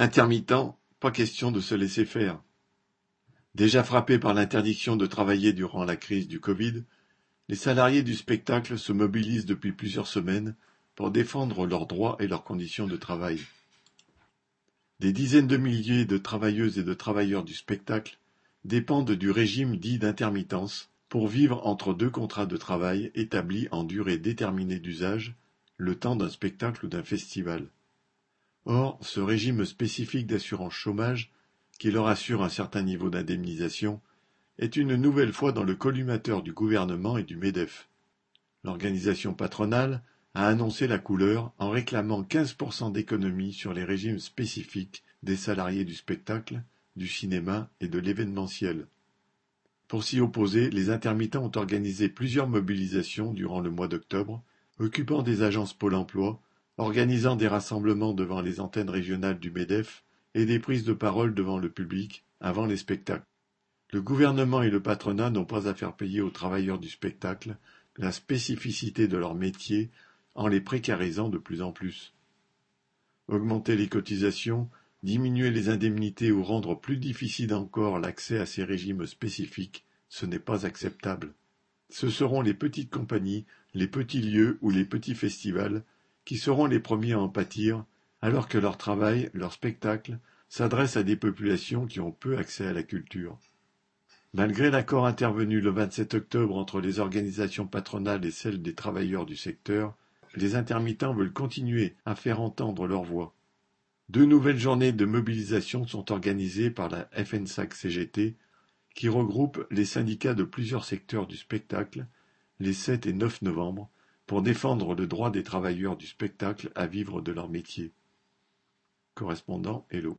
Intermittents, pas question de se laisser faire. Déjà frappés par l'interdiction de travailler durant la crise du Covid, les salariés du spectacle se mobilisent depuis plusieurs semaines pour défendre leurs droits et leurs conditions de travail. Des dizaines de milliers de travailleuses et de travailleurs du spectacle dépendent du régime dit d'intermittence pour vivre entre deux contrats de travail établis en durée déterminée d'usage, le temps d'un spectacle ou d'un festival. Or, ce régime spécifique d'assurance chômage, qui leur assure un certain niveau d'indemnisation, est une nouvelle fois dans le collimateur du gouvernement et du MEDEF. L'organisation patronale a annoncé la couleur en réclamant 15% d'économie sur les régimes spécifiques des salariés du spectacle, du cinéma et de l'événementiel. Pour s'y opposer, les intermittents ont organisé plusieurs mobilisations durant le mois d'octobre, occupant des agences Pôle emploi, organisant des rassemblements devant les antennes régionales du MEDEF et des prises de parole devant le public avant les spectacles. Le gouvernement et le patronat n'ont pas à faire payer aux travailleurs du spectacle la spécificité de leur métier en les précarisant de plus en plus. Augmenter les cotisations, diminuer les indemnités ou rendre plus difficile encore l'accès à ces régimes spécifiques, ce n'est pas acceptable. Ce seront les petites compagnies, les petits lieux ou les petits festivals qui seront les premiers à en pâtir, alors que leur travail, leur spectacle, s'adresse à des populations qui ont peu accès à la culture. Malgré l'accord intervenu le 27 octobre entre les organisations patronales et celles des travailleurs du secteur, les intermittents veulent continuer à faire entendre leur voix. Deux nouvelles journées de mobilisation sont organisées par la FNSAC-CGT, qui regroupe les syndicats de plusieurs secteurs du spectacle, les 7 et 9 novembre, pour défendre le droit des travailleurs du spectacle à vivre de leur métier. Correspondant Hello.